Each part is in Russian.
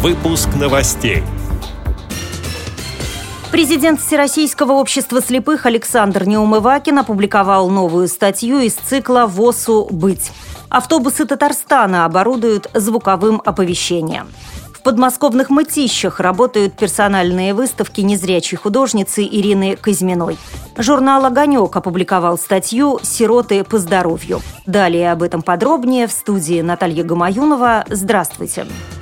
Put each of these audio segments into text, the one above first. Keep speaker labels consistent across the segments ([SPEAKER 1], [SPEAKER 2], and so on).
[SPEAKER 1] Выпуск новостей.
[SPEAKER 2] Президент Всероссийского общества слепых Александр Неумывакин опубликовал новую статью из цикла «ВОСУ. Быть». Автобусы Татарстана оборудуют звуковым оповещением. В подмосковных мытищах работают персональные выставки незрячей художницы Ирины Казьминой. Журнал «Огонек» опубликовал статью «Сироты по здоровью». Далее об этом подробнее в студии Наталья Гамаюнова. Здравствуйте. Здравствуйте.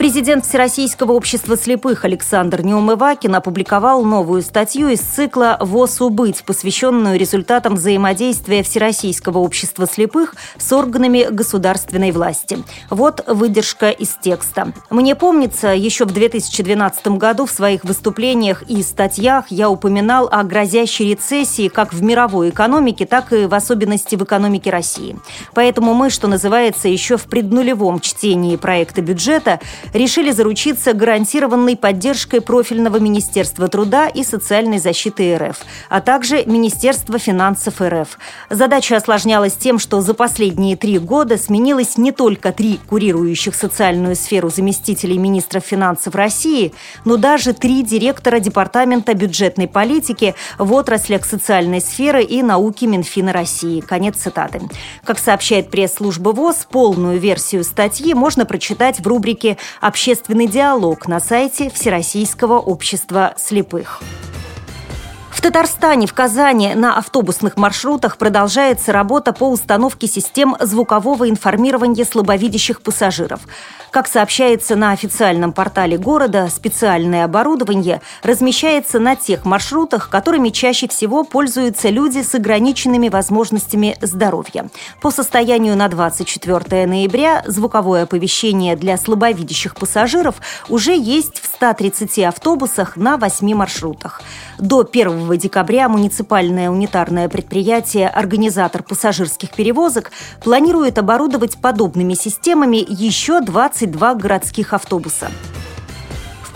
[SPEAKER 2] Президент Всероссийского общества слепых Александр Неумывакин опубликовал новую статью из цикла «ВОЗ убыть», посвященную результатам взаимодействия Всероссийского общества слепых с органами государственной власти. Вот выдержка из текста. «Мне помнится, еще в 2012 году в своих выступлениях и статьях я упоминал о грозящей рецессии как в мировой экономике, так и в особенности в экономике России. Поэтому мы, что называется, еще в преднулевом чтении проекта бюджета решили заручиться гарантированной поддержкой профильного Министерства труда и социальной защиты РФ, а также Министерства финансов РФ. Задача осложнялась тем, что за последние три года сменилось не только три курирующих социальную сферу заместителей министров финансов России, но даже три директора Департамента бюджетной политики в отраслях социальной сферы и науки Минфина России. Конец цитаты. Как сообщает пресс-служба ВОЗ, полную версию статьи можно прочитать в рубрике общественный диалог на сайте Всероссийского общества слепых. В Татарстане, в Казани на автобусных маршрутах продолжается работа по установке систем звукового информирования слабовидящих пассажиров. Как сообщается на официальном портале города, специальное оборудование размещается на тех маршрутах, которыми чаще всего пользуются люди с ограниченными возможностями здоровья. По состоянию на 24 ноября звуковое оповещение для слабовидящих пассажиров уже есть в 130 автобусах на 8 маршрутах. До 1 декабря муниципальное унитарное предприятие «Организатор пассажирских перевозок» планирует оборудовать подобными системами еще 22 городских автобуса.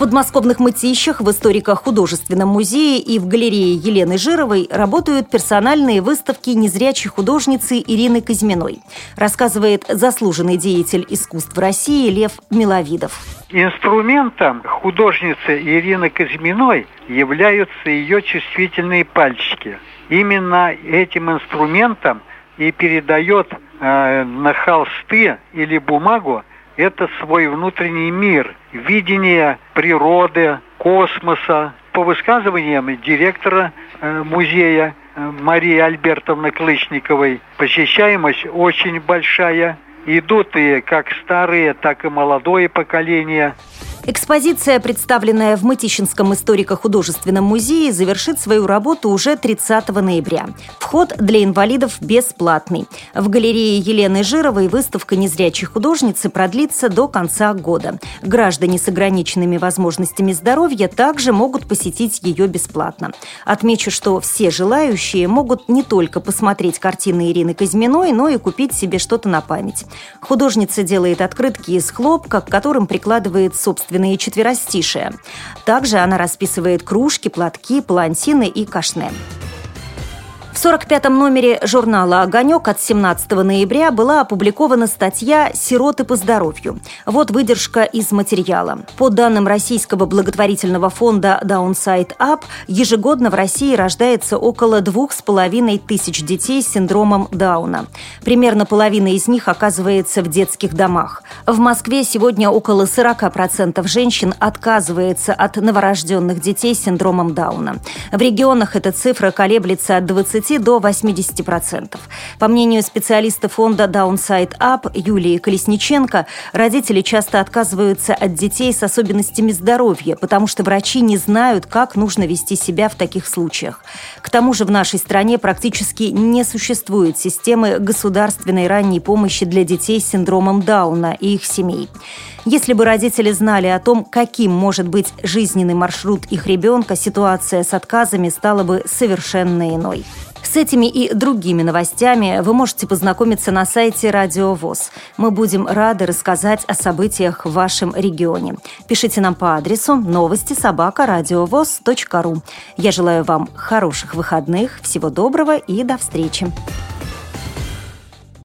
[SPEAKER 2] Подмосковных мытищах, в историко-художественном музее и в галерее Елены Жировой работают персональные выставки незрячей художницы Ирины Казьминой, рассказывает заслуженный деятель искусств России Лев Миловидов.
[SPEAKER 3] Инструментом художницы Ирины Казьминой являются ее чувствительные пальчики. Именно этим инструментом и передает э, на холсты или бумагу это свой внутренний мир, видение природы, космоса. По высказываниям директора э, музея э, Марии Альбертовны Клычниковой, посещаемость очень большая. Идут и как старые, так и молодое поколение.
[SPEAKER 2] Экспозиция, представленная в Мытищинском историко-художественном музее, завершит свою работу уже 30 ноября. Вход для инвалидов бесплатный. В галерее Елены Жировой выставка незрячей художницы продлится до конца года. Граждане с ограниченными возможностями здоровья также могут посетить ее бесплатно. Отмечу, что все желающие могут не только посмотреть картины Ирины Казьминой, но и купить себе что-то на память. Художница делает открытки из хлопка, к которым прикладывает собственный художественные четверостишия. Также она расписывает кружки, платки, палантины и кашне. В 45-м номере журнала «Огонек» от 17 ноября была опубликована статья «Сироты по здоровью». Вот выдержка из материала. По данным российского благотворительного фонда Downside Up, ежегодно в России рождается около двух с половиной тысяч детей с синдромом Дауна. Примерно половина из них оказывается в детских домах. В Москве сегодня около 40% женщин отказывается от новорожденных детей с синдромом Дауна. В регионах эта цифра колеблется от 20 30 до 80%. По мнению специалиста фонда Downside Up Юлии Колесниченко, родители часто отказываются от детей с особенностями здоровья, потому что врачи не знают, как нужно вести себя в таких случаях. К тому же в нашей стране практически не существует системы государственной ранней помощи для детей с синдромом Дауна и их семей. Если бы родители знали о том, каким может быть жизненный маршрут их ребенка, ситуация с отказами стала бы совершенно иной. С этими и другими новостями вы можете познакомиться на сайте Радио ВОЗ. Мы будем рады рассказать о событиях в вашем регионе. Пишите нам по адресу новости собака ру. Я желаю вам хороших выходных, всего доброго и до встречи.